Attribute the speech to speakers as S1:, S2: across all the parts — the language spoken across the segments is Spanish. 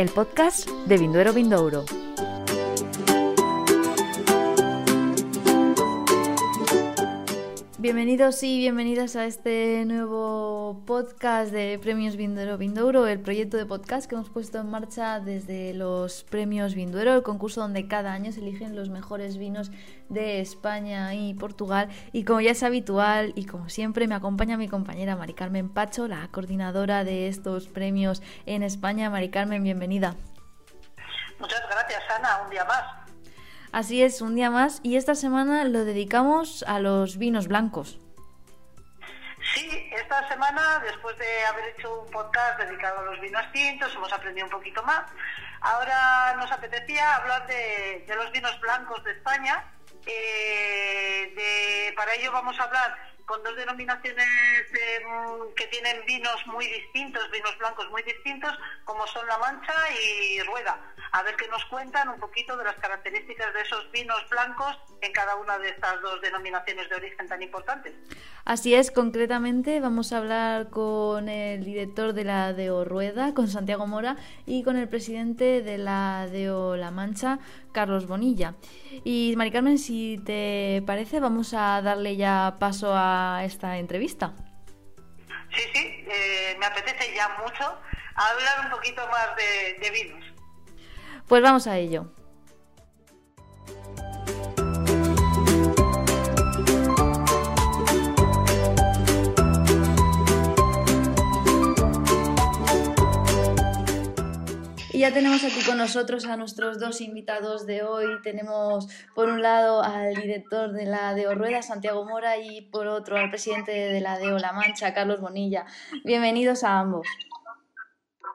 S1: el podcast de Vinduero Vindouro. Bienvenidos y bienvenidas a este nuevo podcast de Premios Vinduero Vindouro, el proyecto de podcast que hemos puesto en marcha desde los Premios Vinduero, el concurso donde cada año se eligen los mejores vinos de España y Portugal. Y como ya es habitual y como siempre, me acompaña mi compañera Mari Carmen Pacho, la coordinadora de estos premios en España. Mari Carmen, bienvenida.
S2: Muchas gracias, Ana, un día más.
S1: Así es, un día más y esta semana lo dedicamos a los vinos blancos.
S2: Sí, esta semana, después de haber hecho un podcast dedicado a los vinos tintos, hemos aprendido un poquito más. Ahora nos apetecía hablar de, los vinos blancos de España. Eh, para ello vamos a hablar con dos denominaciones em, que tienen vinos muy distintos, vinos blancos muy distintos, como son La Mancha y Rueda. A ver qué nos cuentan un poquito de las características de esos vinos blancos en cada una de estas dos denominaciones de origen tan importantes.
S1: Así es, concretamente vamos a hablar con el director de la DEO Rueda, con Santiago Mora, y con el presidente de la DEO La Mancha, Carlos Bonilla. Y Mari Carmen, si te parece, vamos a darle ya paso a esta entrevista.
S2: Sí, sí, eh, me apetece ya mucho hablar un poquito más de vinos.
S1: Pues vamos a ello. Y ya tenemos aquí con nosotros a nuestros dos invitados de hoy. Tenemos por un lado al director de la DEO Rueda, Santiago Mora, y por otro al presidente de la DEO La Mancha, Carlos Bonilla. Bienvenidos a ambos.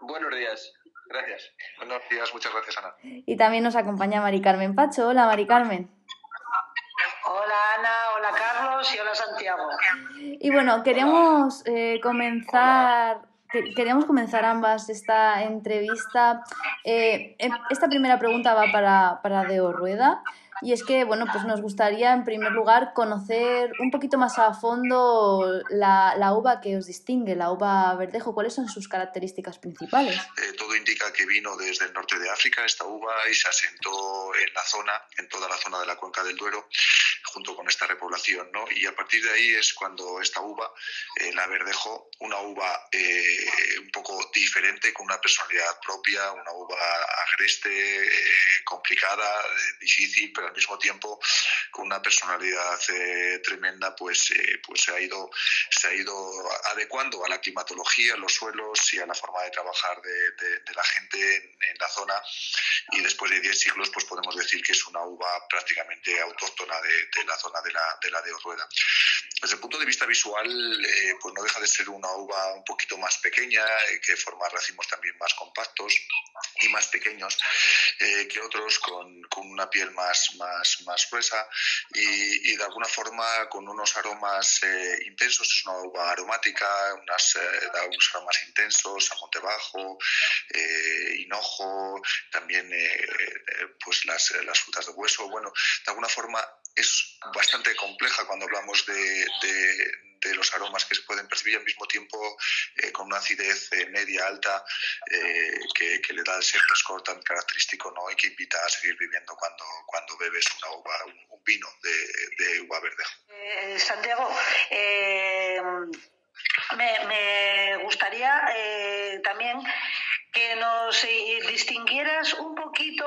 S3: Buenos días. Gracias. Buenos días, muchas gracias, Ana.
S1: Y también nos acompaña Mari Carmen Pacho. Hola, Mari Carmen.
S2: Hola, Ana. Hola, Carlos. Y hola, Santiago.
S1: Y bueno, queríamos eh, comenzar queríamos comenzar ambas esta entrevista. Eh, em, esta primera pregunta va para, para Deo Rueda. Y es que, bueno, pues nos gustaría en primer lugar conocer un poquito más a fondo la, la uva que os distingue, la uva verdejo. ¿Cuáles son sus características principales?
S3: Eh, todo indica que vino desde el norte de África esta uva y se asentó en la zona, en toda la zona de la cuenca del Duero, junto con esta repoblación, ¿no? Y a partir de ahí es cuando esta uva, eh, la verdejo, una uva eh, un poco diferente, con una personalidad propia, una uva agreste, complicada, difícil, pero al mismo tiempo con una personalidad eh, tremenda, pues, eh, pues se, ha ido, se ha ido adecuando a la climatología, a los suelos y a la forma de trabajar de, la gente en, la zona. Y después de 10 siglos, pues podemos decir que es una uva prácticamente autóctona de, la zona de la, de la de Orrueda. Desde el punto de vista visual, eh, pues no deja de ser una uva un poquito más pequeña, que forma racimos también más compactos y más pequeños que otros, con, con una piel más, más, más, gruesa y, de alguna forma con unos aromas eh, intensos. Es una uva aromática, unas, eh, unos aromas intensos, a monte bajo, eh, hinojo, también pues las, las frutas de hueso. Bueno, de alguna forma es bastante compleja cuando hablamos de, de, los aromas que se pueden percibir al mismo tiempo eh, con una acidez eh, media alta eh, que, le da ese frescor tan característico ¿no? y que invita a seguir viviendo cuando, cuando bebes una uva, un, vino de, de, uva verde.
S2: Santiago, me, gustaría también que nos eh, distinguieras un poquito,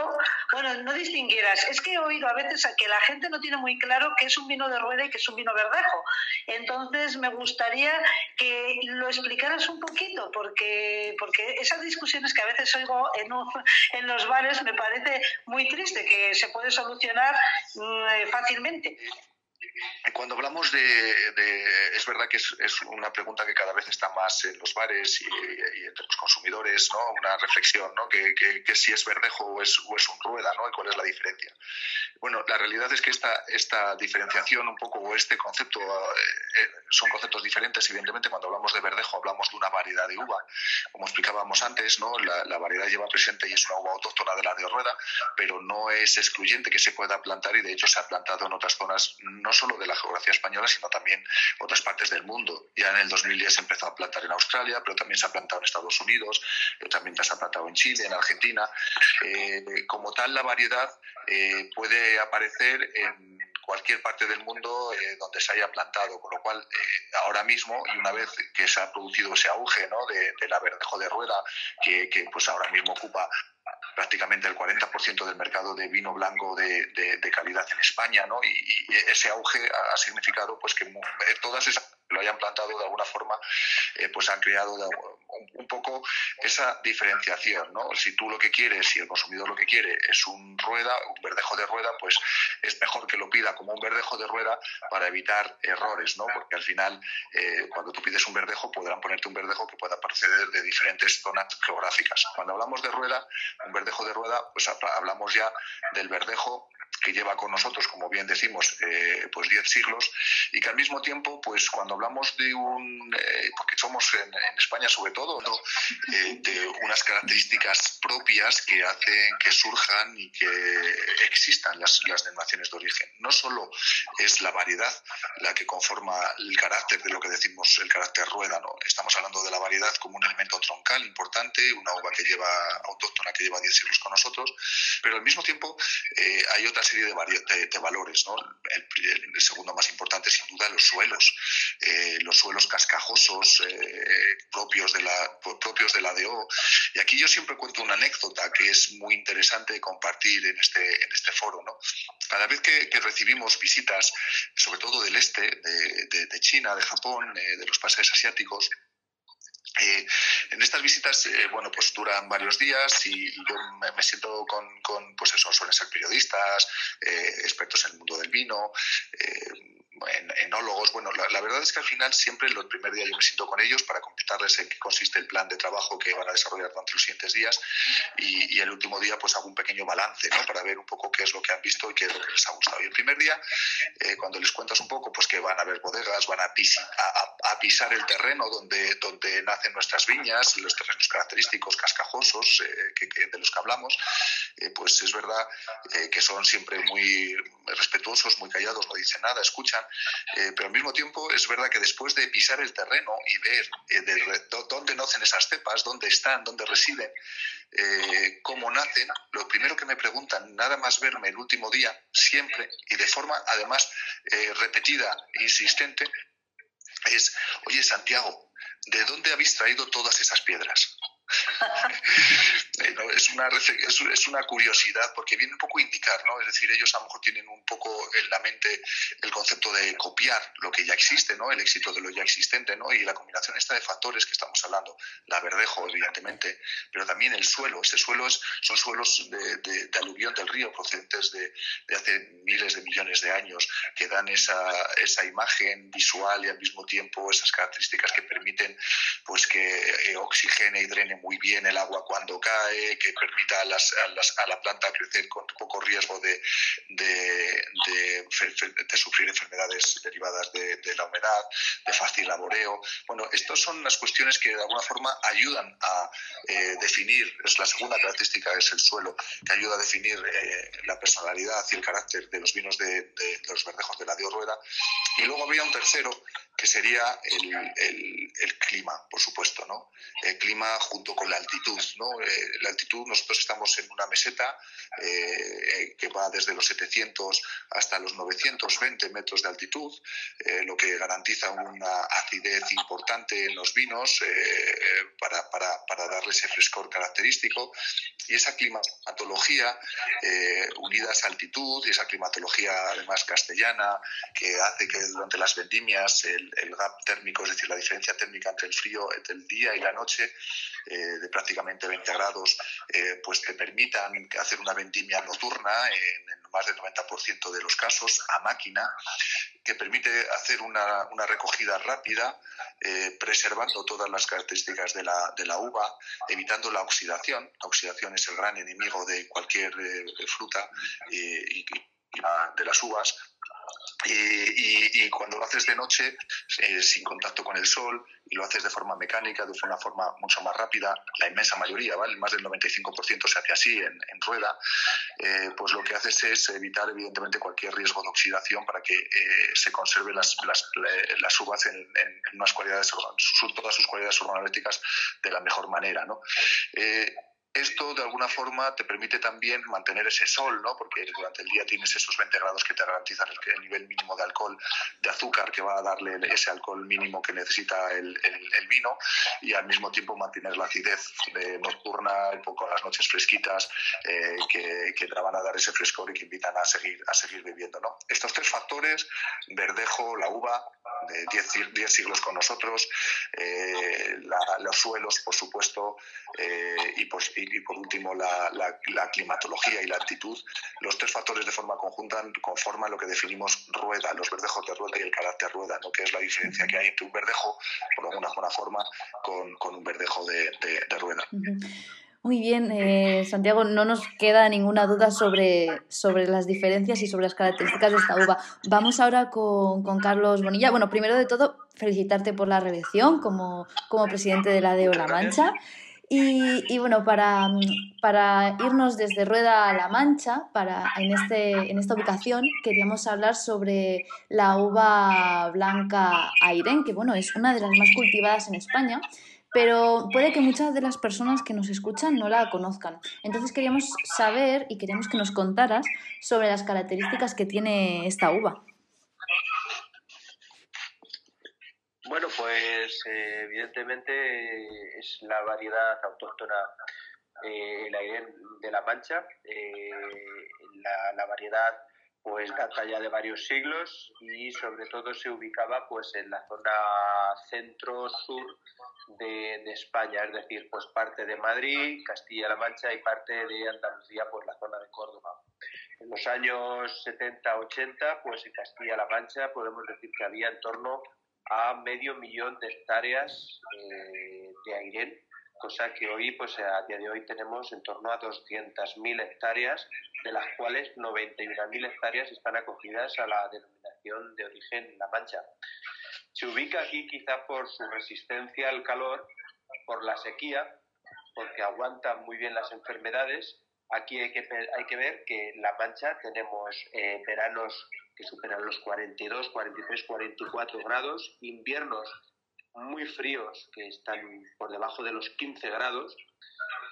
S2: bueno, no distinguieras, es que he oído a veces a que la gente no tiene muy claro qué es un vino de rueda y qué es un vino verdejo. Entonces me gustaría que lo explicaras un poquito, porque, porque esas discusiones que a veces oigo en, en los bares me parece muy triste, que se puede solucionar mm, fácilmente.
S3: Cuando hablamos de, es verdad que es, una pregunta que cada vez está más en los bares y, entre los consumidores, ¿no? Una reflexión, ¿no? Que, si es verdejo o es, o es un rueda, ¿no? Y cuál es la diferencia. Bueno, la realidad es que esta, esta diferenciación un poco o este concepto eh, eh, son conceptos diferentes. Evidentemente, cuando hablamos de verdejo hablamos de una variedad de uva. Como explicábamos antes, ¿no? La, variedad lleva presente y es una uva autóctona de la de rueda, pero no es excluyente que se pueda plantar y de hecho se ha plantado en otras zonas no no solo de la geografía española, sino también otras partes del mundo. Ya en el 2010 se empezó a plantar en Australia, pero también se ha plantado en Estados Unidos, pero también se ha plantado en Chile, en Argentina. Eh, como tal, la variedad eh, puede aparecer en cualquier parte del mundo eh, donde se haya plantado, con lo cual ahora mismo y una vez que se ha producido ese auge ¿no? de, la verdejo de rueda que, que, pues ahora mismo ocupa prácticamente el 40% del mercado de vino blanco de, de, calidad en España, ¿no? Y, ese auge ha significado pues que todas esas lo hayan plantado de alguna forma, eh, pues han creado un, poco esa diferenciación, ¿no? Si tú lo que quieres, si el consumidor lo que quiere es un rueda, un verdejo de rueda, pues es mejor que lo pida como un verdejo de rueda para evitar errores, ¿no? Porque al final, eh, cuando tú pides un verdejo, podrán ponerte un verdejo que pueda proceder de diferentes zonas geográficas. Cuando hablamos de rueda, un verdejo de rueda, pues hablamos ya del verdejo que lleva con nosotros, como bien decimos, eh, pues 10 siglos, y que al mismo tiempo, pues cuando hablamos de un, eh, porque somos en, España sobre todo, ¿no? Eh, de unas características propias que hacen que surjan y que existan las, las denominaciones de origen. No solo es la variedad la que conforma el carácter de lo que decimos el carácter rueda, ¿no? Estamos hablando de la variedad como un elemento troncal importante, una uva que lleva autóctona que lleva 10 siglos con nosotros, pero al mismo tiempo hay otras serie de, de, valores. ¿no? El, segundo más importante, sin duda, los suelos. Eh, los suelos cascajosos eh, propios, de la, propios de la DO. Y aquí yo siempre cuento una anécdota que es muy interesante compartir en este, en este foro. ¿no? Cada vez que, recibimos visitas, sobre todo del este, de, de China, de Japón, eh, de los países asiáticos, eh, en estas visitas, eh, bueno, pues duran varios días y yo me, siento con, con, pues eso, suelen ser periodistas, eh, expertos en el mundo del vino, enólogos. Bueno, la, verdad es que al final siempre el primer día yo me siento con ellos para comentarles en qué consiste el plan de trabajo que van a desarrollar durante los siguientes días y, el último día pues hago un pequeño balance ¿no? para ver un poco qué es lo que han visto y qué es lo que les ha gustado. Y el primer día, eh, cuando les cuentas un poco, pues que van a ver bodegas, van a, pisar el terreno donde, donde nacen nuestras viñas, los terrenos característicos, cascajosos, eh, que, de los que hablamos, eh, pues es verdad que son siempre muy respetuosos, muy callados, no dicen nada, escuchan eh, pero al mismo tiempo es verdad que después de pisar el terreno y ver eh, dónde nacen esas cepas, dónde están, dónde residen, eh, cómo nacen, lo primero que me preguntan, nada más verme el último día, siempre, y de forma además repetida, insistente, es, oye Santiago, ¿de dónde habéis traído todas esas piedras? es, una, es, una curiosidad porque viene un poco a indicar, ¿no? Es decir, ellos a lo mejor tienen un poco en la mente el concepto de copiar lo que ya existe, ¿no? El éxito de lo ya existente, ¿no? Y la combinación esta de factores que estamos hablando, la verdejo, evidentemente, pero también el suelo. Este suelo es, son suelos de, aluvión del río procedentes de, hace miles de millones de años que dan esa, esa imagen visual y al mismo tiempo esas características que permiten pues que eh, oxigene y drene muy bien el agua cuando cae, que permita a, la planta crecer con poco riesgo de, sufrir enfermedades derivadas de, la humedad, de fácil laboreo. Bueno, estas son las cuestiones que de alguna forma ayudan a eh, definir, es la segunda característica, es el suelo, que ayuda a definir eh, la personalidad y el carácter de los vinos de, los verdejos de la Dios Rueda. Y luego había un tercero, que sería el, clima, por supuesto, ¿no? El clima junto con la altitud. ¿no? Eh, la altitud, nosotros estamos en una meseta eh, que va desde los 700 hasta los 920 metros de altitud, eh, lo que garantiza una acidez importante en los vinos para, para, para, darle ese frescor característico. Y esa climatología unida a esa altitud y esa climatología además castellana que hace que durante las vendimias el, el gap térmico, es decir, la diferencia térmica entre el frío, entre el día y la noche, de prácticamente 20 grados, eh, pues te permitan hacer una vendimia nocturna en, más del 90% de los casos a máquina, que permite hacer una, una recogida rápida, eh, preservando todas las características de la, de la, uva, evitando la oxidación. La oxidación es el gran enemigo de cualquier eh, fruta y, y de las uvas y, cuando lo haces de noche eh, sin contacto con el sol y lo haces de forma mecánica, de una forma mucho más rápida, la inmensa mayoría, ¿vale? Más del 95% se hace así en, rueda, eh, pues lo que haces es evitar evidentemente cualquier riesgo de oxidación para que eh, se conserven las, uvas en, en, unas cualidades, todas sus cualidades organolécticas de la mejor manera, ¿no? Esto de alguna forma te permite también mantener ese sol, ¿no? Porque durante el día tienes esos 20 grados que te garantizan el, nivel mínimo de alcohol, de azúcar que va a darle ese alcohol mínimo que necesita el, vino y al mismo tiempo mantener la acidez nocturna, un poco las noches fresquitas eh, que, que, te van a dar ese frescor y que invitan a seguir, a seguir bebiendo, ¿no? Estos tres factores, verdejo, la uva, de 10 siglos con nosotros, eh, los suelos, por supuesto, eh, y, pues, y, por último la, climatología y la altitud, los tres factores de forma conjunta conforman lo que definimos rueda, los verdejos de rueda y el carácter rueda, ¿no? que es la diferencia que hay entre un verdejo, por alguna buena forma, con, con un verdejo de, de, rueda.
S1: Muy bien, eh, Santiago, no nos queda ninguna duda sobre, sobre las diferencias y sobre las características de esta uva. Vamos ahora con, con Carlos Bonilla. Bueno, primero de todo, felicitarte por la reelección como, como presidente de la DEO La Mancha. Y, bueno, para, para, irnos desde Rueda a La Mancha, para, en, este, en esta ubicación, queríamos hablar sobre la uva blanca Airen, que bueno, es una de las más cultivadas en España pero puede que muchas de las personas que nos escuchan no la conozcan. Entonces queríamos saber y queríamos que nos contaras sobre las características que tiene esta uva.
S4: Bueno, pues eh, evidentemente es la variedad autóctona eh, de la Mancha, eh, la, variedad pues data ya de varios siglos y sobre todo se ubicaba pues en la zona centro-sur de, España, es decir, pues parte de Madrid, Castilla-La Mancha y parte de Andalucía por la zona de Córdoba. En los años 70-80, pues en Castilla-La Mancha podemos decir que había en torno a medio millón de hectáreas eh, de aire cosa que hoy, pues a día de hoy tenemos en torno a 200.000 hectáreas, de las cuales 91.000 hectáreas están acogidas a la denominación de origen La Mancha. Se ubica aquí quizá por su resistencia al calor, por la sequía, porque aguanta muy bien las enfermedades. Aquí hay que, hay que ver que en La Mancha tenemos eh, veranos que superan los 42, 43, 44 grados, inviernos muy fríos, que están por debajo de los 15 grados.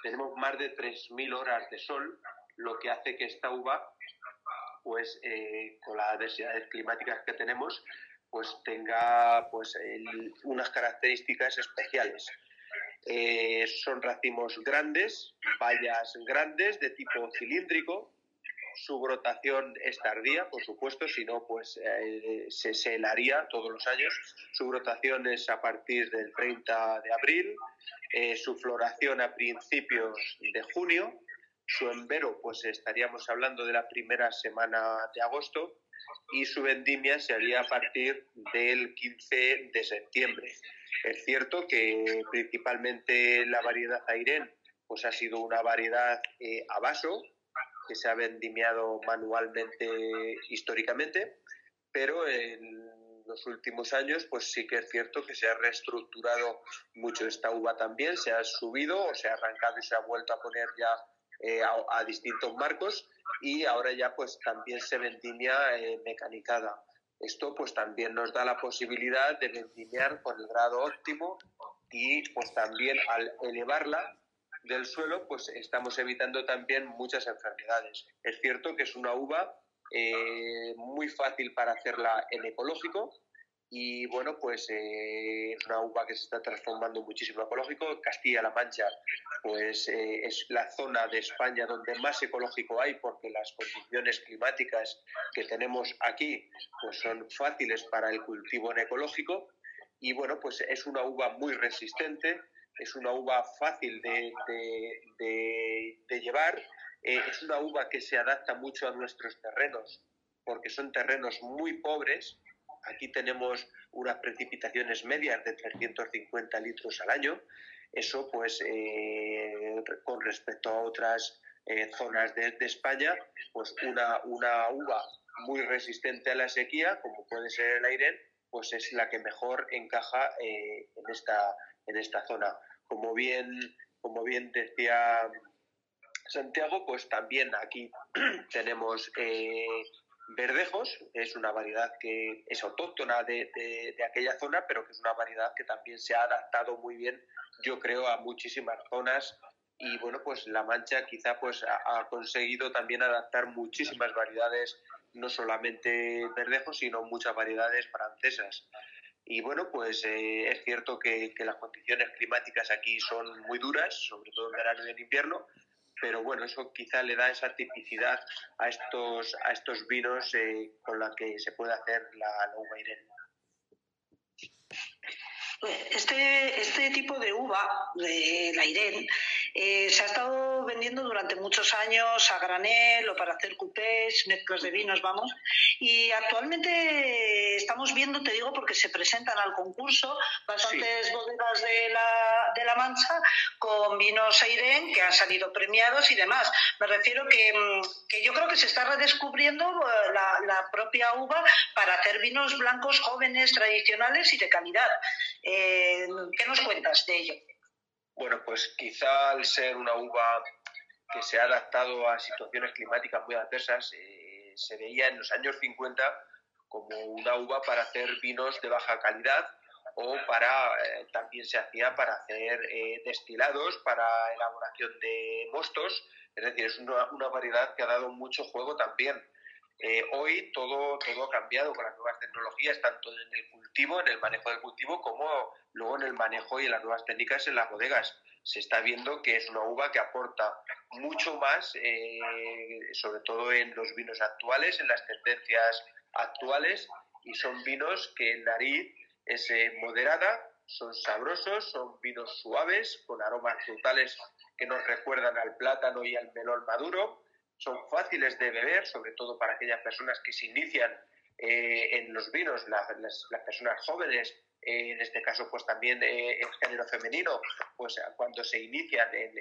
S4: Tenemos más de 3.000 horas de sol, lo que hace que esta uva, pues eh, con las densidades climáticas que tenemos, pues tenga pues unas características especiales. Eh, son racimos grandes, vallas grandes de tipo cilíndrico, su brotación es tardía, por supuesto, si no, pues eh, se, se, helaría todos los años. Su brotación es a partir del 30 de abril, eh, su floración a principios de junio, su envero, pues estaríamos hablando de la primera semana de agosto, y su vendimia se haría a partir del 15 de septiembre. Es cierto que principalmente la variedad Airen pues ha sido una variedad eh, a vaso, que se ha vendimiado manualmente históricamente, pero en los últimos años pues sí que es cierto que se ha reestructurado mucho esta uva también, se ha subido o se ha arrancado y se ha vuelto a poner ya eh, a, distintos marcos y ahora ya pues también se vendimia eh, mecanizada. Esto pues también nos da la posibilidad de vendimiar con el grado óptimo y pues también al elevarla del suelo, pues estamos evitando también muchas enfermedades. Es cierto que es una uva eh, muy fácil para hacerla en ecológico y bueno, pues eh, es una uva que se está transformando muchísimo ecológico. Castilla-La Mancha, pues eh, es la zona de España donde más ecológico hay porque las condiciones climáticas que tenemos aquí pues son fáciles para el cultivo en ecológico y bueno, pues es una uva muy resistente es una uva fácil de, llevar, eh, es una uva que se adapta mucho a nuestros terrenos, porque son terrenos muy pobres. Aquí tenemos unas precipitaciones medias de 350 litros al año. Eso, pues, eh, con respecto a otras eh, zonas de, España, pues una, una uva muy resistente a la sequía, como puede ser el aire, pues es la que mejor encaja en, esta, en esta zona. Como bien, como bien decía Santiago, pues también aquí tenemos verdejos, es una variedad que es autóctona de, de, aquella zona, pero que es una variedad que también se ha adaptado muy bien, yo creo, a muchísimas zonas y bueno, pues La Mancha quizá pues ha, conseguido también adaptar muchísimas variedades, no solamente verdejos, sino muchas variedades francesas. Y bueno, pues eh, es cierto que, las condiciones climáticas aquí son muy duras, sobre todo en verano y en invierno, pero bueno, eso quizá le da esa tipicidad a estos, a estos vinos eh, con la que se puede hacer la, la uva.
S2: Este, este tipo de uva, de la Irene, eh, se ha estado vendiendo durante muchos años a granel o para hacer cupés, mezclas de vinos, vamos. Y actualmente estamos viendo, te digo, porque se presentan al concurso bastantes bodegas de la, de la Mancha con vinos Airén que han salido premiados y demás. Me refiero que, mm, que yo creo que se está redescubriendo eh, la, la, propia uva para hacer vinos blancos jóvenes, tradicionales y de calidad. Eh, ¿Qué nos cuentas de ello?
S4: Bueno, pues quizá al ser una uva que se ha adaptado a situaciones climáticas muy adversas, eh, se veía en los años 50 como una uva para hacer vinos de baja calidad o para eh, también se hacía para hacer eh, destilados, para elaboración de mostos, es decir, es una, una variedad que ha dado mucho juego también. Hoy todo, todo ha cambiado con las nuevas tecnologías, tanto en el cultivo, en el manejo del cultivo, como Luego en el manejo y en las nuevas técnicas en las bodegas. Se está viendo que es una uva que aporta mucho más, eh, sobre todo en los vinos actuales, en las tendencias actuales, y son vinos que en nariz es eh, moderada, son sabrosos, son vinos suaves, con aromas frutales que nos recuerdan al plátano y al melón maduro, son fáciles de beber, sobre todo para aquellas personas que se inician eh, en los vinos, las, las personas jóvenes eh, en este caso pues también eh, el género femenino, pues cuando se inician en,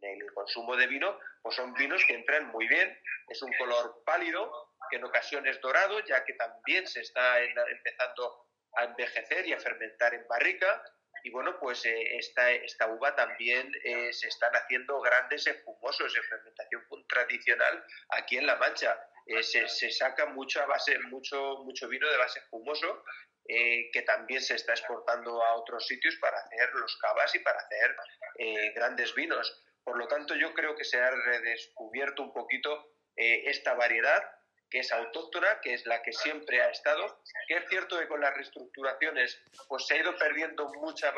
S4: el consumo de vino, pues son vinos que entran muy bien, es un color pálido, que en ocasiones dorado, ya que también se está empezando a envejecer y a fermentar en barrica, y bueno, pues eh, esta, esta uva también se están haciendo grandes espumosos en fermentación tradicional aquí en La Mancha. se, se, saca mucha base, mucho, mucho vino de base espumoso eh, que también se está exportando a otros sitios para hacer los cavas y para hacer eh, grandes vinos. Por lo tanto, yo creo que se ha redescubierto un poquito eh, esta variedad que es autóctona, que es la que siempre ha estado, que es cierto que con las reestructuraciones pues se ha ido perdiendo mucha,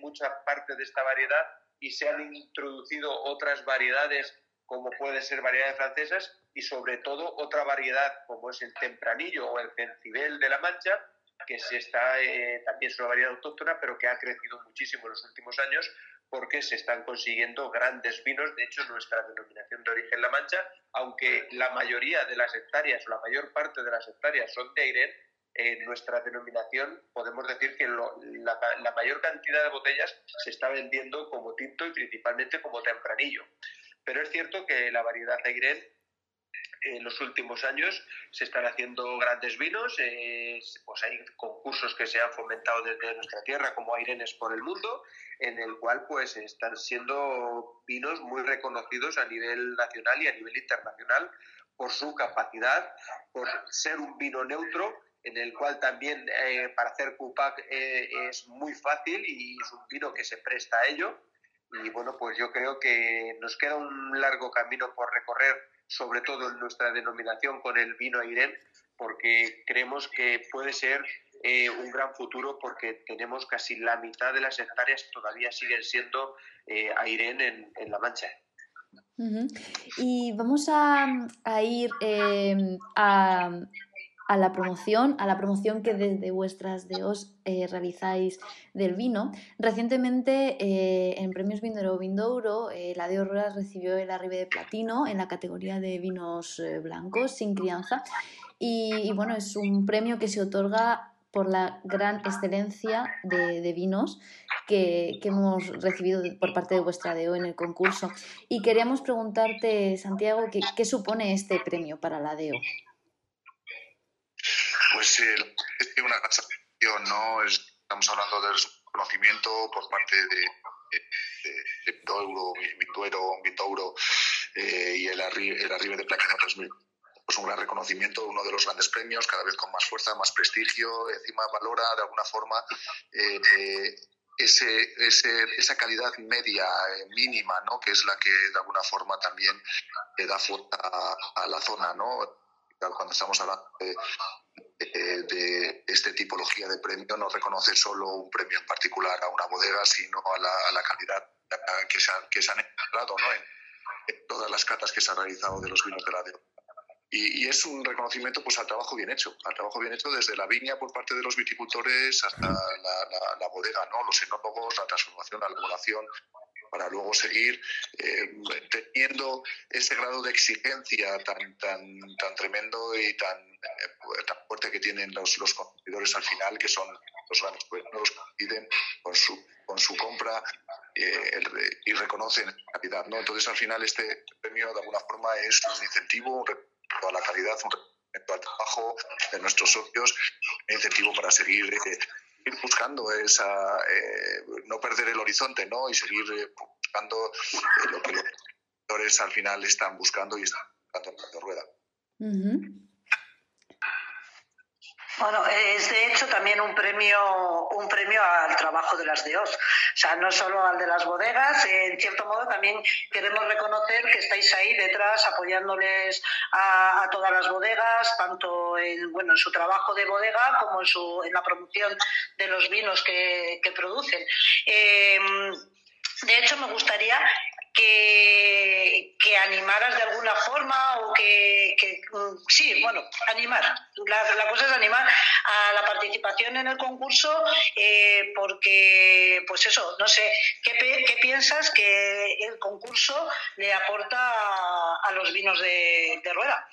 S4: mucha parte de esta variedad y se han introducido otras variedades como puede ser variedades francesas y sobre todo otra variedad como es el tempranillo o el cencibel de la Mancha, que se está, eh, también es una variedad autóctona, pero que ha crecido muchísimo en los últimos años porque se están consiguiendo grandes vinos. De hecho, nuestra denominación de origen La Mancha, aunque la mayoría de las hectáreas o la mayor parte de las hectáreas son de Aire, en nuestra denominación podemos decir que la, mayor cantidad de botellas se está vendiendo como tinto y principalmente como tempranillo. Pero es cierto que la variedad Aire en los últimos años se están haciendo grandes vinos, pues hay concursos que se han fomentado desde nuestra tierra como Airenes por el mundo, en el cual pues están siendo vinos muy reconocidos a nivel nacional y a nivel internacional por su capacidad, por ser un vino neutro en el cual también eh, para hacer Cupac eh, es muy fácil y es un vino que se presta a ello. Y bueno, pues yo creo que nos queda un largo camino por recorrer sobre todo en nuestra denominación con el vino Airén, porque creemos que puede ser eh, un gran futuro porque tenemos casi la mitad de las hectáreas todavía siguen siendo eh, Airén en, La Mancha.
S1: Y vamos a, ir eh, a, a la promoción, a la promoción que desde vuestras DEOs eh, realizáis del vino. Recientemente eh, en Premios Vindoro Vindouro, eh, la DEO Ruras recibió el Arribe de Platino en la categoría de vinos blancos sin crianza. Y, bueno, es un premio que se otorga por la gran excelencia de, vinos que, hemos recibido por parte de vuestra DEO en el concurso. Y queríamos preguntarte, Santiago, ¿qué, qué supone este premio para la DEO?
S3: Pues es una gran ¿no? Estamos hablando del conocimiento por parte de, de, de, eh, y el, arri el arribe de Plaquina 2000 pues un gran reconocimiento, uno de los grandes premios, cada vez con más fuerza, más prestigio, encima valora de alguna forma eh, ese, ese, esa calidad media eh, mínima, ¿no? que es la que de alguna forma también le da fuerza a, la zona. ¿no? Cuando estamos hablando de, de, esta tipología de premio, no reconoce solo un premio en particular a una bodega, sino a la, a la calidad que se, que se han encontrado ¿no? en, todas las catas que se han realizado de los vinos de la de y, es un reconocimiento pues al trabajo bien hecho, al trabajo bien hecho desde la viña por parte de los viticultores hasta la, bodega, ¿no? los enólogos, la transformación, la elaboración, para luego seguir eh, teniendo ese grado de exigencia tan tan tan tremendo y tan, eh, tan fuerte que tienen los, los consumidores al final, que son los grandes los que piden con su, con su compra eh, y reconocen la calidad. ¿no? Entonces, al final, este premio de alguna forma es un incentivo, a la calidad, un al trabajo de nuestros socios, un incentivo para seguir eh, buscando esa, eh, no perder el horizonte, ¿no? Y seguir eh, buscando lo que los al final están buscando y están buscando rueda.
S2: Bueno, es de hecho también un premio, un premio al trabajo de las DEOs. O sea, no solo al de las bodegas, en cierto modo también queremos reconocer que estáis ahí detrás apoyándoles a, todas las bodegas, tanto en, bueno, en su trabajo de bodega como en, su, en la promoción de los vinos que, producen. Eh, de hecho, me gustaría que, que animaras de alguna forma o que, mm, sí, bueno, animar. La, cosa es animar a la participación en el concurso eh, porque, pues eso, no sé, ¿qué, ¿qué, piensas que el concurso le aporta a, los vinos de, rueda?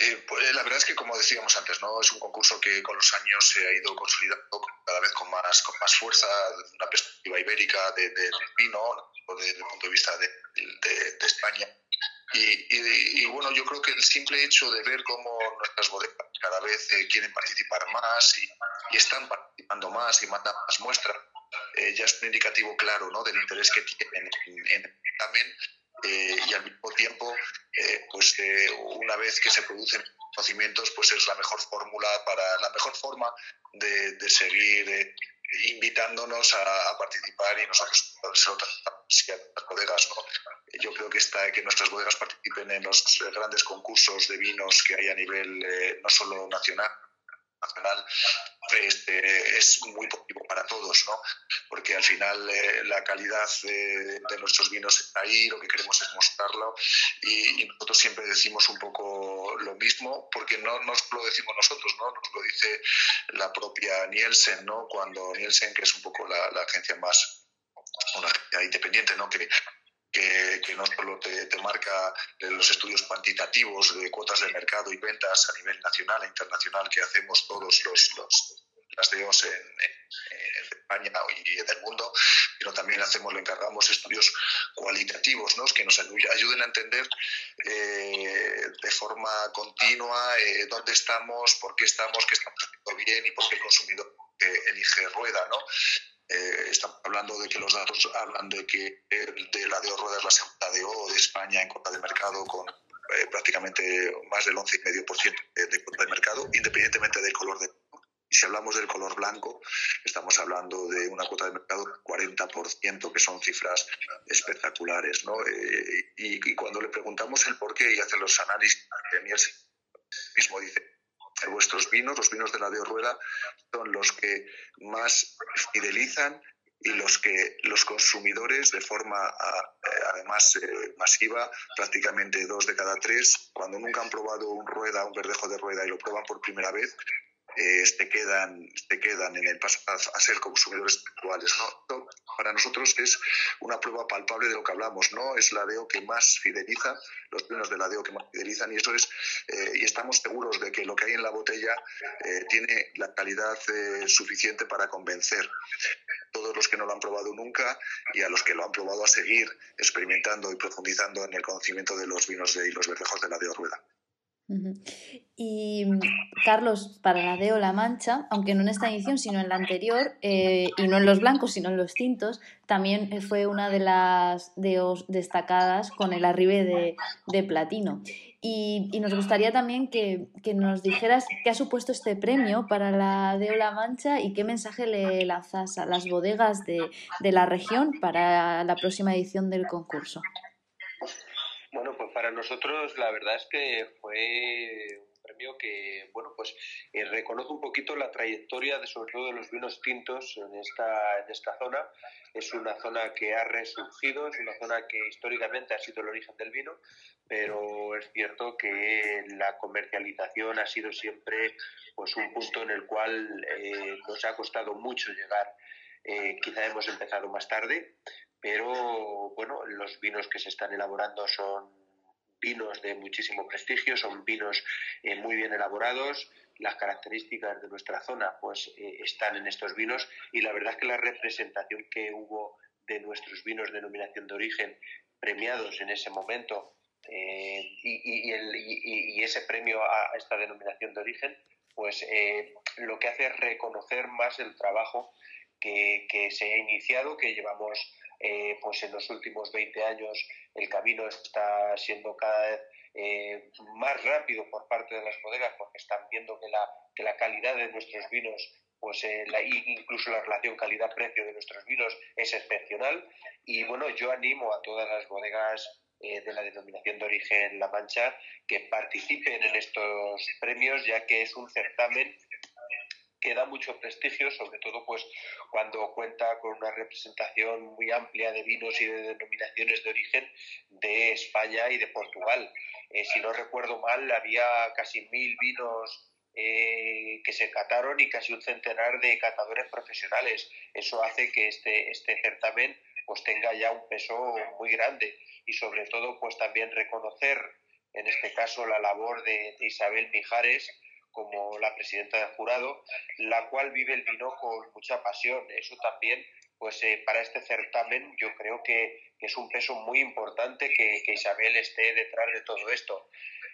S3: Eh, pues la verdad es que, como decíamos antes, no es un concurso que con los años se ha ido consolidando cada vez con más, con más fuerza, una perspectiva ibérica del de, vino, desde el punto de vista de, España. Y, bueno, yo creo que el simple hecho de ver cómo nuestras bodegas cada vez eh, quieren participar más y, están participando más y mandan más muestras, eh, ya es un indicativo claro ¿no? del interés que tienen en, el también eh, y al mismo tiempo, pues una vez que se producen conocimientos, pues es la mejor fórmula para la mejor forma de, de seguir invitándonos a, participar y nosotros las bodegas. ¿no? Yo creo que, está, que nuestras bodegas participen en los grandes concursos de vinos que hay a nivel eh, no solo nacional, nacional este, es muy positivo para todos, ¿no? porque al final eh, la calidad de, nuestros vinos está ahí, lo que queremos es mostrarlo y, nosotros siempre decimos un poco lo mismo, porque no nos lo decimos nosotros, ¿no? nos lo dice la propia Nielsen, ¿no? cuando Nielsen, que es un poco la, agencia más, una agencia independiente, ¿no? que que, no solo te, marca los estudios cuantitativos de cuotas de mercado y ventas a nivel nacional e internacional que hacemos todos los, los las DEOs en, España y del mundo, pero también hacemos, le encargamos estudios cualitativos ¿no? que nos ayuden a entender eh, de forma continua eh, dónde estamos, por qué estamos, qué estamos haciendo bien y por qué el consumidor eh, elige rueda. ¿no? Eh, estamos hablando de que los datos hablan de que de la de Rueda es la segunda DO de España en cuota de mercado con eh, prácticamente más del 11,5% de, de cuota de mercado, independientemente del color de y si hablamos del color blanco, estamos hablando de una cuota de mercado del 40%, que son cifras espectaculares. ¿no? Eh, y, cuando le preguntamos el por qué y hace los análisis, mismo dice, vuestros vinos, los vinos de la de Rueda, son los que más fidelizan y los que los consumidores de forma eh, además eh, masiva, prácticamente dos de cada tres, cuando nunca han probado un rueda, un verdejo de rueda y lo prueban por primera vez, eh, te, quedan, te quedan en el paso a, ser consumidores actuales. ¿no? Para nosotros es una prueba palpable de lo que hablamos, ¿no? Es la DEO que más fideliza, los vinos de la DEO que más fidelizan, y eso es, eh, y estamos seguros de que lo que hay en la botella eh, tiene la calidad suficiente para convencer todos los que no lo han probado nunca y a los que lo han probado a seguir experimentando y profundizando en el conocimiento de los vinos de, y los verdejos de la DEO Rueda.
S1: Y Carlos, para la Deo La Mancha, aunque no en esta edición, sino en la anterior, eh, y no en los blancos, sino en los tintos, también fue una de las Deos destacadas con el arribe de, de platino. Y, nos gustaría también que, nos dijeras qué ha supuesto este premio para la Deo La Mancha y qué mensaje le lanzas a las bodegas de, de la región para la próxima edición del concurso.
S4: Para nosotros la verdad es que fue un premio que, bueno, pues eh, reconoce un poquito la trayectoria de sobre todo de los vinos tintos en esta, en esta zona. Es una zona que ha resurgido, es una zona que históricamente ha sido el origen del vino, pero es cierto que la comercialización ha sido siempre pues un punto en el cual eh, nos ha costado mucho llegar. Eh, quizá hemos empezado más tarde, pero bueno, los vinos que se están elaborando son vinos de muchísimo prestigio, son vinos eh, muy bien elaborados, las características de nuestra zona pues eh, están en estos vinos y la verdad es que la representación que hubo de nuestros vinos de denominación de origen premiados en ese momento eh, y, ese premio a esta denominación de origen pues lo que hace es reconocer más el trabajo que, que se ha iniciado, que llevamos pues en los últimos 20 años el camino está siendo cada vez eh, más rápido por parte de las bodegas porque están viendo que la, calidad de nuestros vinos pues eh, incluso la relación calidad-precio de nuestros vinos es excepcional. Y bueno yo animo a todas las bodegas de la denominación de origen La Mancha que participen en estos premios ya que es un certamen que da mucho prestigio, sobre todo pues cuando cuenta con una representación muy amplia de vinos y de denominaciones de origen de España y de Portugal. Eh, si no recuerdo mal, había casi mil vinos eh, que se cataron y casi un centenar de catadores profesionales. Eso hace que este, este certamen pues tenga ya un peso muy grande y sobre todo pues también reconocer en este caso la labor de Isabel Mijares, como la presidenta del jurado, la cual vive el vino con mucha pasión. Eso también, pues eh, para este certamen yo creo que, es un peso muy importante que, Isabel esté detrás de todo esto.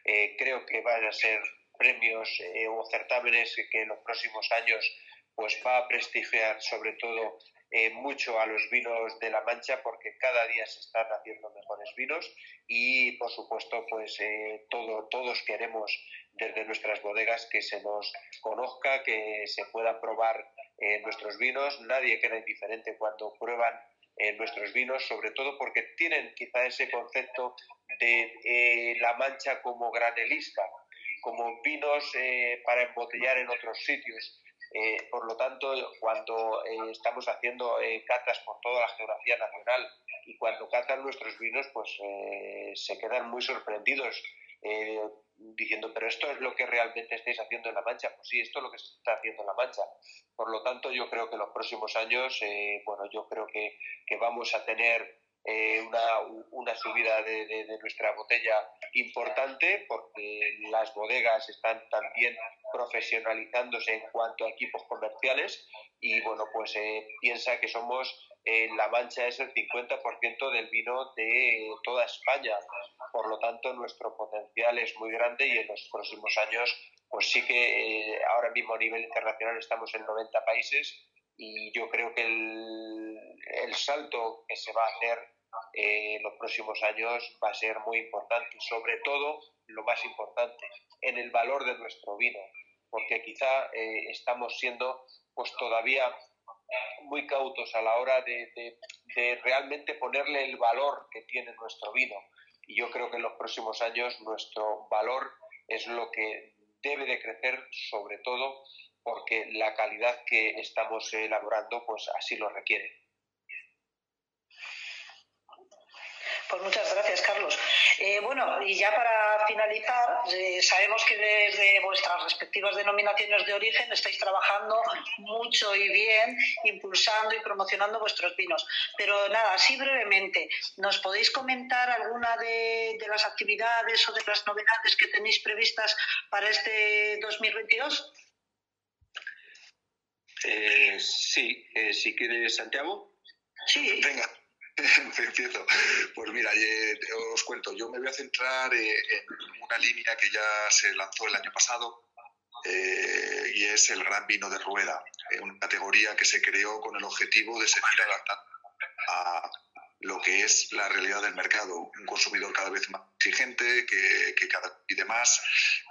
S4: Eh, creo que van a ser premios eh, o certámenes que en los próximos años pues va a prestigiar sobre todo mucho a los vinos de La Mancha porque cada día se están haciendo mejores vinos y por supuesto pues todo, todos queremos desde nuestras bodegas que se nos conozca, que se puedan probar eh, nuestros vinos. Nadie queda indiferente cuando prueban eh, nuestros vinos, sobre todo porque tienen quizá ese concepto de eh, la mancha como granelista, como vinos para embotellar en otros sitios. por lo tanto, cuando estamos haciendo catas por toda la geografía nacional y cuando catan nuestros vinos, pues se quedan muy sorprendidos diciendo, pero esto es lo que realmente estáis haciendo en La Mancha. Pues sí, esto es lo que se está haciendo en La Mancha. Por lo tanto, yo creo que en los próximos años, eh, bueno, yo creo que, que vamos a tener eh, una, una, subida de, de, nuestra botella importante porque las bodegas están también profesionalizándose en cuanto a equipos comerciales y bueno pues eh, piensa que somos La Mancha es el 50% del vino de toda España. Por lo tanto nuestro potencial es muy grande y en los próximos años pues sí que eh, ahora mismo a nivel internacional estamos en 90 países y yo creo que el, el salto que se va a hacer eh, en los próximos años va a ser muy importante sobre todo lo más importante en el valor de nuestro vino porque quizá eh, estamos siendo pues todavía muy cautos a la hora de, de realmente ponerle el valor que tiene nuestro vino y yo creo que en los próximos años nuestro valor es lo que debe de crecer sobre todo porque la calidad que estamos elaborando pues así lo requiere.
S2: Pues muchas gracias, Carlos. Eh, bueno, y ya para finalizar, eh, sabemos que desde vuestras respectivas denominaciones de origen estáis trabajando mucho y bien, impulsando y promocionando vuestros vinos. Pero nada, así brevemente, ¿nos podéis comentar alguna de, las actividades o de las novedades que tenéis previstas para este 2022?
S4: Eh, sí, si quieres, Santiago.
S2: Sí.
S3: Venga. Empiezo. Pues mira, eh, os cuento, yo me voy a centrar eh, en una línea que ya se lanzó el año pasado eh, y es el gran vino de rueda, una categoría que se creó con el objetivo de seguir adaptando a lo que es la realidad del mercado. Un consumidor cada vez más exigente, que, que cada pide más,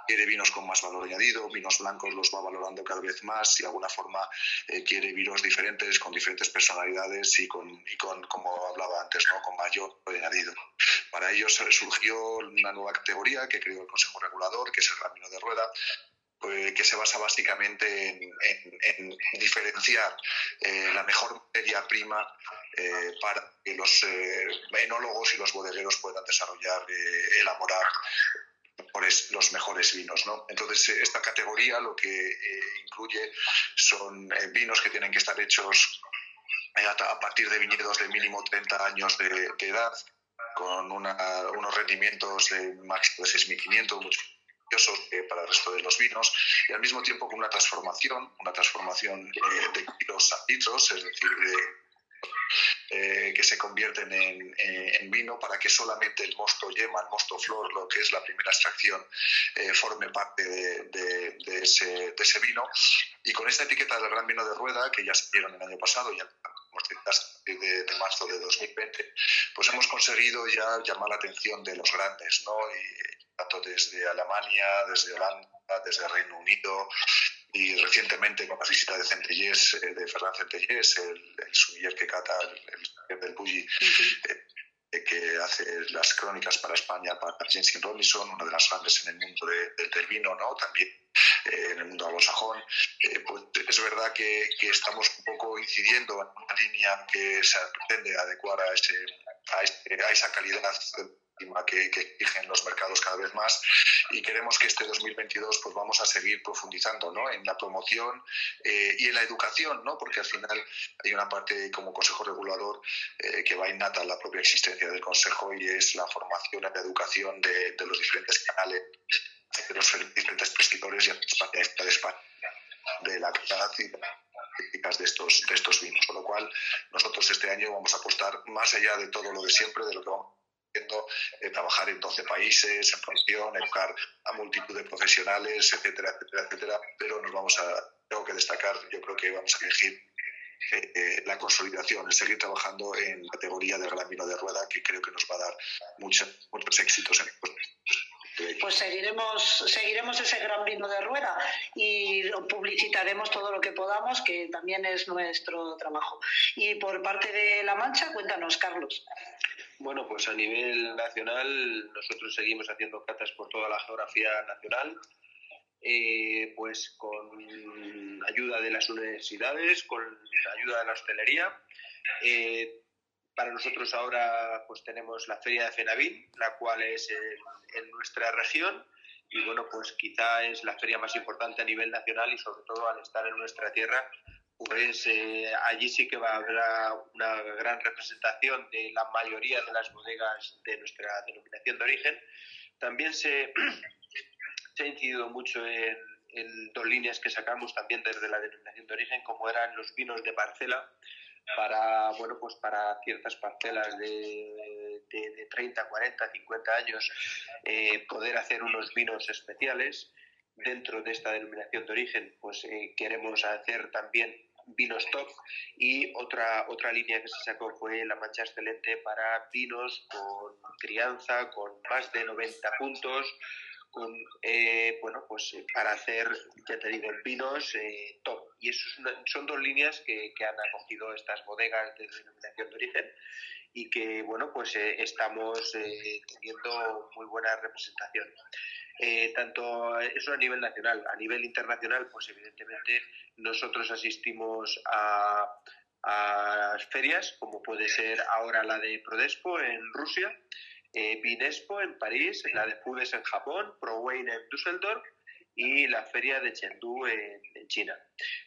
S3: quiere vinos con más valor añadido, vinos blancos los va valorando cada vez más y de alguna forma eh, quiere vinos diferentes, con diferentes personalidades y con, y con, como hablaba antes, ¿no? con mayor valor añadido. Para ello surgió una nueva categoría que creó el Consejo Regulador, que es el ramino de rueda, eh, que se basa básicamente en, diferenciar eh, la mejor materia prima eh, para que los enólogos y los bodegueros puedan desarrollar, elaborar los mejores vinos. ¿no? Entonces, esta categoría lo que incluye son vinos que tienen que estar hechos a partir de viñedos de mínimo 30 años de, edad, con unos rendimientos de máximo de 6.500, mucho para el resto de los vinos y al mismo tiempo con una transformación, una transformación eh, de kilos a litros, es decir, eh, que se convierten en, vino para que solamente el mosto yema, el mosto flor, lo que es la primera extracción, eh, forme parte de, ese, vino. Y con esta etiqueta del gran vino de rueda, que ya se dieron el año pasado, de, de marzo de 2020, pues hemos conseguido ya llamar la atención de los grandes, ¿no? Y, tanto desde Alemania, desde Holanda, desde Reino Unido y recientemente con la visita de Centellés, eh, de Ferran Centellés, el, el que cata el, del Bulli, eh, que hace las crónicas para España para James Robinson, una de las grandes en el mundo del vino, ¿no? también eh, en el mundo anglosajón. pues es verdad que, que, estamos un poco incidiendo en una línea que se pretende adecuar a, ese, a, este, a esa calidad que, que, exigen los mercados cada vez más y queremos que este 2022 pues vamos a seguir profundizando ¿no? en la promoción eh, y en la educación, ¿no? porque al final hay una parte como Consejo Regulador eh, que va innata a la propia existencia del Consejo y es la formación la educación de, de los diferentes canales, de los diferentes prescriptores y de España, de la de estos, de estos vinos. Con lo cual, nosotros este año vamos a apostar más allá de todo lo de siempre, de lo que vamos trabajar en 12 países, en promoción, educar a multitud de profesionales, etcétera, etcétera, etcétera. Pero nos vamos a, tengo que destacar, yo creo que vamos a elegir eh, eh, la consolidación, el seguir trabajando en categoría del gran vino de rueda, que creo que nos va a dar muchos, muchos éxitos en
S2: el pues seguiremos, seguiremos ese gran vino de rueda y publicitaremos todo lo que podamos, que también es nuestro trabajo. Y por parte de La Mancha, cuéntanos, Carlos.
S4: Bueno, pues a nivel nacional nosotros seguimos haciendo catas por toda la geografía nacional, eh, pues con ayuda de las universidades, con ayuda de la hostelería. Eh, para nosotros ahora pues tenemos la feria de Fenavín, la cual es en, nuestra región y bueno, pues quizá es la feria más importante a nivel nacional y sobre todo al estar en nuestra tierra, pues eh, allí sí que va a haber una gran representación de la mayoría de las bodegas de nuestra denominación de origen. También se, se ha incidido mucho en, dos líneas que sacamos también desde la denominación de origen, como eran los vinos de parcela, para, bueno, pues para ciertas parcelas de, de, 30, 40, 50 años, eh, poder hacer unos vinos especiales. Dentro de esta denominación de origen, pues eh, queremos hacer también vinos top. Y otra otra línea que se sacó fue la mancha excelente para vinos con crianza con más de 90 puntos con eh, bueno pues para hacer ya te digo vinos eh, top. Y eso son dos líneas que, que, han acogido estas bodegas de denominación de origen y que bueno pues estamos teniendo muy buena representación. Eh, tanto eso a nivel nacional, a nivel internacional, pues evidentemente nosotros asistimos a, a ferias, como puede ser ahora la de Prodespo en Rusia, eh, Binespo en París, la de Fudes en Japón, ProWayne en Düsseldorf y la feria de Chengdu en, China.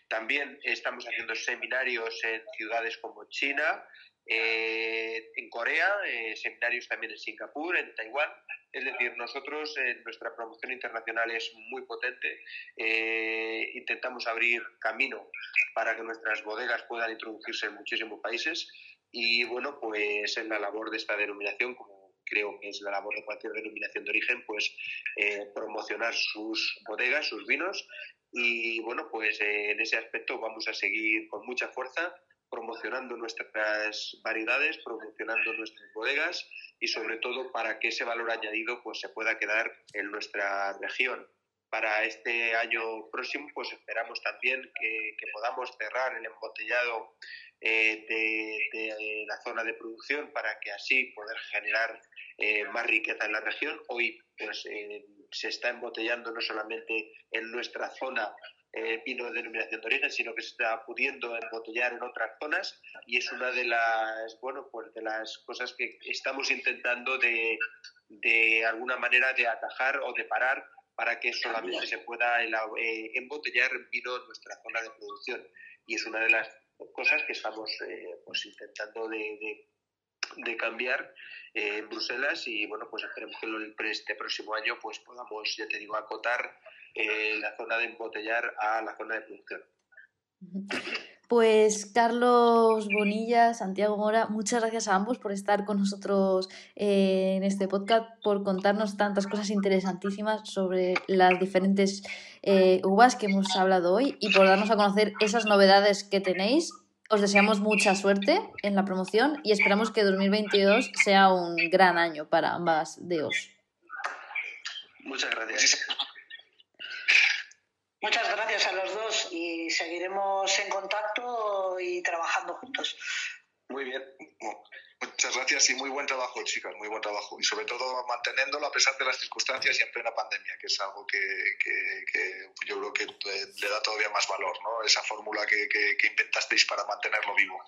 S4: También estamos haciendo seminarios en ciudades como China, eh, en Corea, eh, seminarios también en Singapur, en Taiwán. Es decir, nosotros en nuestra promoción internacional es muy potente. Eh, intentamos abrir camino para que nuestras bodegas puedan introducirse en muchísimos países Y bueno, pues en la labor de esta denominación, como creo que es la labor de cualquier denominación de origen, pues eh, promocionar sus bodegas, sus vinos. Y bueno, pues eh, en ese aspecto vamos a seguir con mucha fuerza promocionando nuestras variedades, promocionando nuestras bodegas y sobre todo para que ese valor añadido pues se pueda quedar en nuestra región. Para este año próximo pues esperamos también que, podamos cerrar el embotellado eh, de, la zona de producción para que así poder generar eh, más riqueza en la región. Hoy pues eh, se está embotellando no solamente en nuestra zona eh, vino de denominación de origen, sino que se está pudiendo embotellar en otras zonas y es una de las, bueno, pues de las cosas que estamos intentando de, de alguna manera de atajar o de parar para que solamente se pueda eh, embotellar vino en nuestra zona de producción. Y es una de las cosas que estamos eh, pues intentando de, de, cambiar eh, en Bruselas y bueno, pues esperemos que este próximo año pues podamos, ya te digo, acotar eh, la zona de embotellar a la zona de producción.
S1: Pues Carlos Bonilla, Santiago Mora, muchas gracias a ambos por estar con nosotros eh, en este podcast, por contarnos tantas cosas interesantísimas sobre las diferentes eh, uvas que hemos hablado hoy y por darnos a conocer esas novedades que tenéis. Os deseamos mucha suerte en la promoción y esperamos que 2022 sea un gran año para ambas DEOs.
S4: Muchas gracias.
S2: Muchas gracias a los dos y seguiremos en contacto y trabajando juntos.
S4: Muy bien.
S3: Muchas gracias y muy buen trabajo, chicas, muy buen trabajo. Y sobre todo manteniéndolo a pesar de las circunstancias y en plena pandemia, que es algo que, yo creo que le da todavía más valor, ¿no? Esa fórmula que, que inventasteis para mantenerlo vivo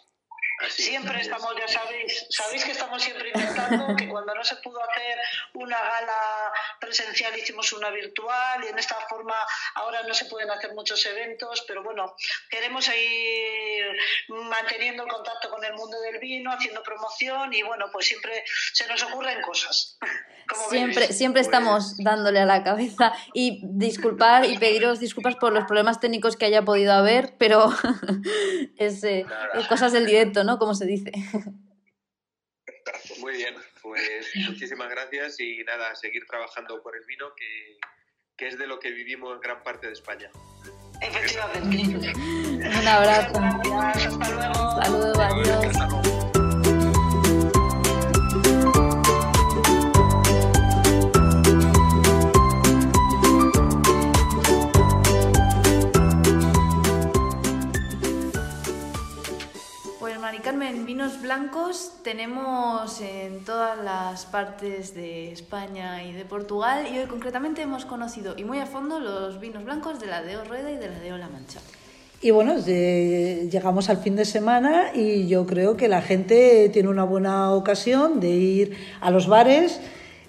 S2: siempre estamos, ya sabéis, sabéis que estamos siempre inventando, que cuando no se pudo hacer una gala presencial hicimos una virtual y en esta forma ahora no se pueden hacer muchos eventos, pero bueno, queremos seguir manteniendo el contacto con el mundo del vino, haciendo promoción y bueno, pues siempre se nos ocurren cosas.
S1: siempre, siempre estamos dándole a la cabeza y disculpar y pediros disculpas por los problemas técnicos que haya podido haber, pero es, eh, es cosas del directo, ¿no? Como se dice.
S4: Muy bien, pues muchísimas gracias y nada, seguir trabajando por el vino, que, que es de lo que vivimos gran parte de España.
S2: Efectivamente.
S1: Un abrazo.
S2: Hasta luego.
S1: Saludos, adiós. Carmen, vinos blancos tenemos en todas las partes de España y de Portugal y hoy concretamente hemos conocido y muy a fondo los vinos blancos de la de Rueda y de la de La Mancha.
S5: Y bueno, llegamos al fin de semana y yo creo que la gente tiene una buena ocasión de ir a los bares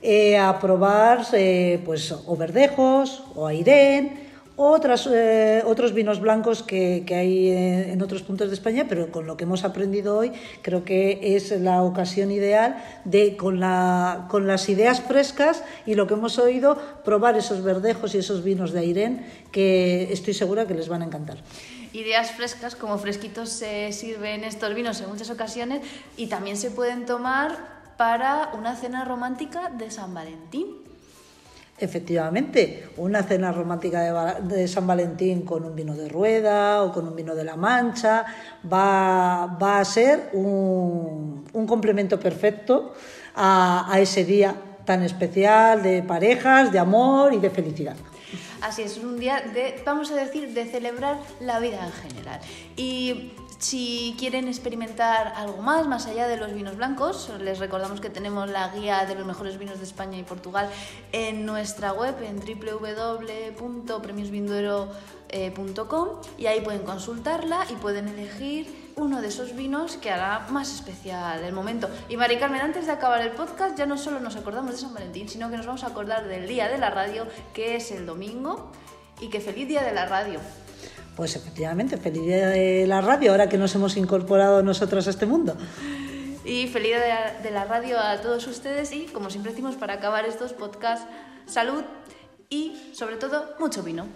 S5: eh, a probar eh, pues o verdejos o airén otras, eh, otros vinos blancos que, que hay en, otros puntos de España, pero con lo que hemos aprendido hoy creo que es la ocasión ideal de, con, la, con las ideas frescas y lo que hemos oído, probar esos verdejos y esos vinos de Airén que estoy segura que les van a encantar
S1: ideas frescas, como fresquitos se sirven estos vinos en muchas ocasiones y también se pueden tomar para una cena romántica de San Valentín.
S5: Efectivamente, una cena romántica de, San Valentín con un vino de rueda o con un vino de la Mancha va, a ser un, complemento perfecto a, ese día tan especial de parejas, de amor y de felicidad.
S1: Así es, un día de, vamos a decir, de celebrar la vida en general. Y si quieren experimentar algo más, más allá de los vinos blancos, les recordamos que tenemos la guía de los mejores vinos de España y Portugal en nuestra web en www.premiosvinduero.com y ahí pueden consultarla y pueden elegir uno de esos vinos que hará más especial el momento. Y Mari Carmen, antes de acabar el podcast, ya no solo nos acordamos de San Valentín, sino que nos vamos a acordar del día de la radio, que es el domingo, y que feliz día de la radio.
S5: Pues efectivamente, feliz día de la radio, ahora que nos hemos incorporado nosotros a este mundo.
S1: Y feliz día de la radio a todos ustedes y, como siempre decimos, para acabar estos podcasts, salud y, sobre todo, mucho vino.